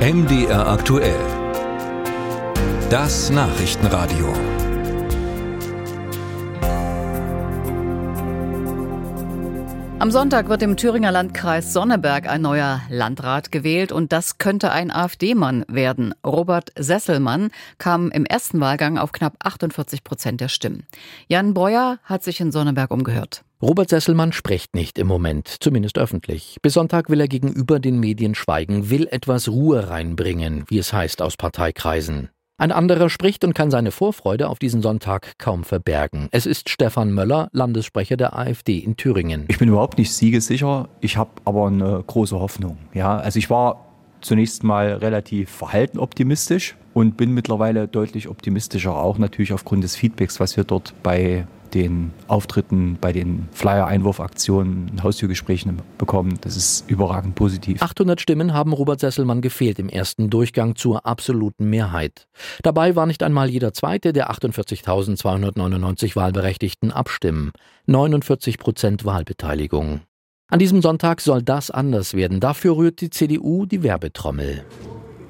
MDR aktuell. Das Nachrichtenradio. Am Sonntag wird im Thüringer Landkreis Sonneberg ein neuer Landrat gewählt und das könnte ein AfD-Mann werden. Robert Sesselmann kam im ersten Wahlgang auf knapp 48 Prozent der Stimmen. Jan Breuer hat sich in Sonneberg umgehört. Robert Sesselmann spricht nicht im Moment, zumindest öffentlich. Bis Sonntag will er gegenüber den Medien schweigen, will etwas Ruhe reinbringen, wie es heißt aus Parteikreisen. Ein anderer spricht und kann seine Vorfreude auf diesen Sonntag kaum verbergen. Es ist Stefan Möller, Landessprecher der AfD in Thüringen. Ich bin überhaupt nicht siegesicher, ich habe aber eine große Hoffnung. Ja, also ich war zunächst mal relativ verhalten optimistisch und bin mittlerweile deutlich optimistischer, auch natürlich aufgrund des Feedbacks, was wir dort bei den Auftritten, bei den Flyer-Einwurfaktionen, Haustürgesprächen bekommen. Das ist überragend positiv. 800 Stimmen haben Robert Sesselmann gefehlt im ersten Durchgang zur absoluten Mehrheit. Dabei war nicht einmal jeder zweite der 48.299 Wahlberechtigten abstimmen. 49 Prozent Wahlbeteiligung. An diesem Sonntag soll das anders werden. Dafür rührt die CDU die Werbetrommel.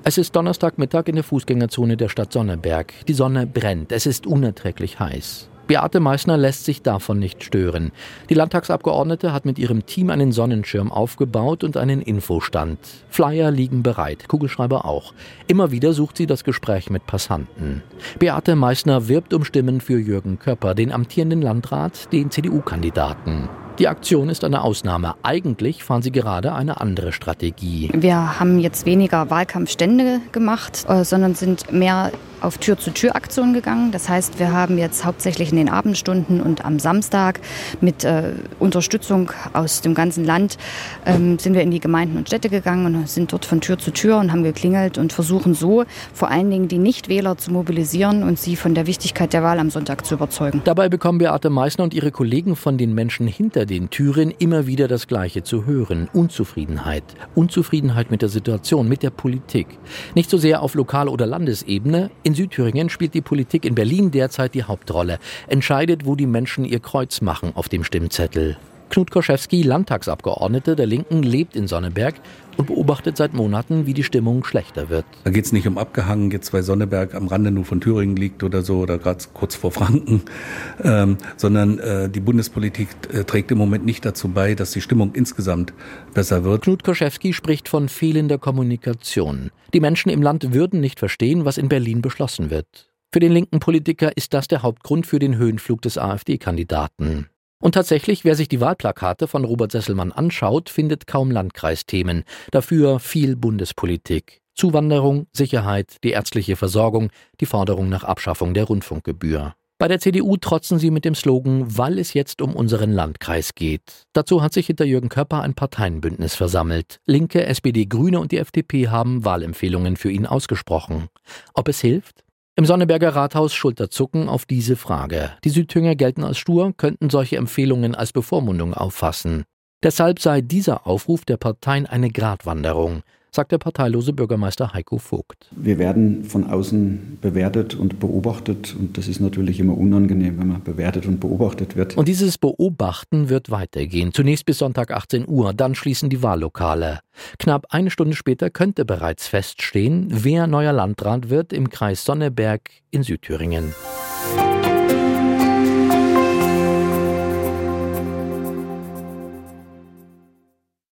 Es ist Donnerstagmittag in der Fußgängerzone der Stadt Sonneberg. Die Sonne brennt. Es ist unerträglich heiß. Beate Meissner lässt sich davon nicht stören. Die Landtagsabgeordnete hat mit ihrem Team einen Sonnenschirm aufgebaut und einen Infostand. Flyer liegen bereit, Kugelschreiber auch. Immer wieder sucht sie das Gespräch mit Passanten. Beate Meissner wirbt um Stimmen für Jürgen Köpper, den amtierenden Landrat, den CDU-Kandidaten. Die Aktion ist eine Ausnahme. Eigentlich fahren sie gerade eine andere Strategie. Wir haben jetzt weniger Wahlkampfstände gemacht, äh, sondern sind mehr auf Tür-zu-Tür-Aktionen gegangen. Das heißt, wir haben jetzt hauptsächlich in den Abendstunden und am Samstag mit äh, Unterstützung aus dem ganzen Land ähm, sind wir in die Gemeinden und Städte gegangen und sind dort von Tür zu Tür und haben geklingelt und versuchen so vor allen Dingen die Nichtwähler zu mobilisieren und sie von der Wichtigkeit der Wahl am Sonntag zu überzeugen. Dabei bekommen Beate Meissner und ihre Kollegen von den Menschen hinter den Türen immer wieder das Gleiche zu hören. Unzufriedenheit. Unzufriedenheit mit der Situation, mit der Politik. Nicht so sehr auf Lokal- oder Landesebene. In Südthüringen spielt die Politik in Berlin derzeit die Hauptrolle, entscheidet, wo die Menschen ihr Kreuz machen auf dem Stimmzettel. Knut Koschewski, Landtagsabgeordneter der Linken, lebt in Sonneberg und beobachtet seit Monaten, wie die Stimmung schlechter wird. Da geht es nicht um abgehangen, jetzt weil Sonneberg am Rande nur von Thüringen liegt oder so oder gerade kurz vor Franken, ähm, sondern äh, die Bundespolitik äh, trägt im Moment nicht dazu bei, dass die Stimmung insgesamt besser wird. Knut Koschewski spricht von fehlender Kommunikation. Die Menschen im Land würden nicht verstehen, was in Berlin beschlossen wird. Für den linken Politiker ist das der Hauptgrund für den Höhenflug des AfD-Kandidaten. Und tatsächlich, wer sich die Wahlplakate von Robert Sesselmann anschaut, findet kaum Landkreisthemen, dafür viel Bundespolitik. Zuwanderung, Sicherheit, die ärztliche Versorgung, die Forderung nach Abschaffung der Rundfunkgebühr. Bei der CDU trotzen sie mit dem Slogan, weil es jetzt um unseren Landkreis geht. Dazu hat sich hinter Jürgen Köpper ein Parteienbündnis versammelt. Linke, SPD, Grüne und die FDP haben Wahlempfehlungen für ihn ausgesprochen. Ob es hilft? Im Sonneberger Rathaus Schulterzucken auf diese Frage. Die Südthünger gelten als stur, könnten solche Empfehlungen als Bevormundung auffassen. Deshalb sei dieser Aufruf der Parteien eine Gratwanderung sagt der parteilose Bürgermeister Heiko Vogt. Wir werden von außen bewertet und beobachtet und das ist natürlich immer unangenehm, wenn man bewertet und beobachtet wird. Und dieses Beobachten wird weitergehen. Zunächst bis Sonntag 18 Uhr, dann schließen die Wahllokale. Knapp eine Stunde später könnte bereits feststehen, wer neuer Landrat wird im Kreis Sonneberg in Südthüringen.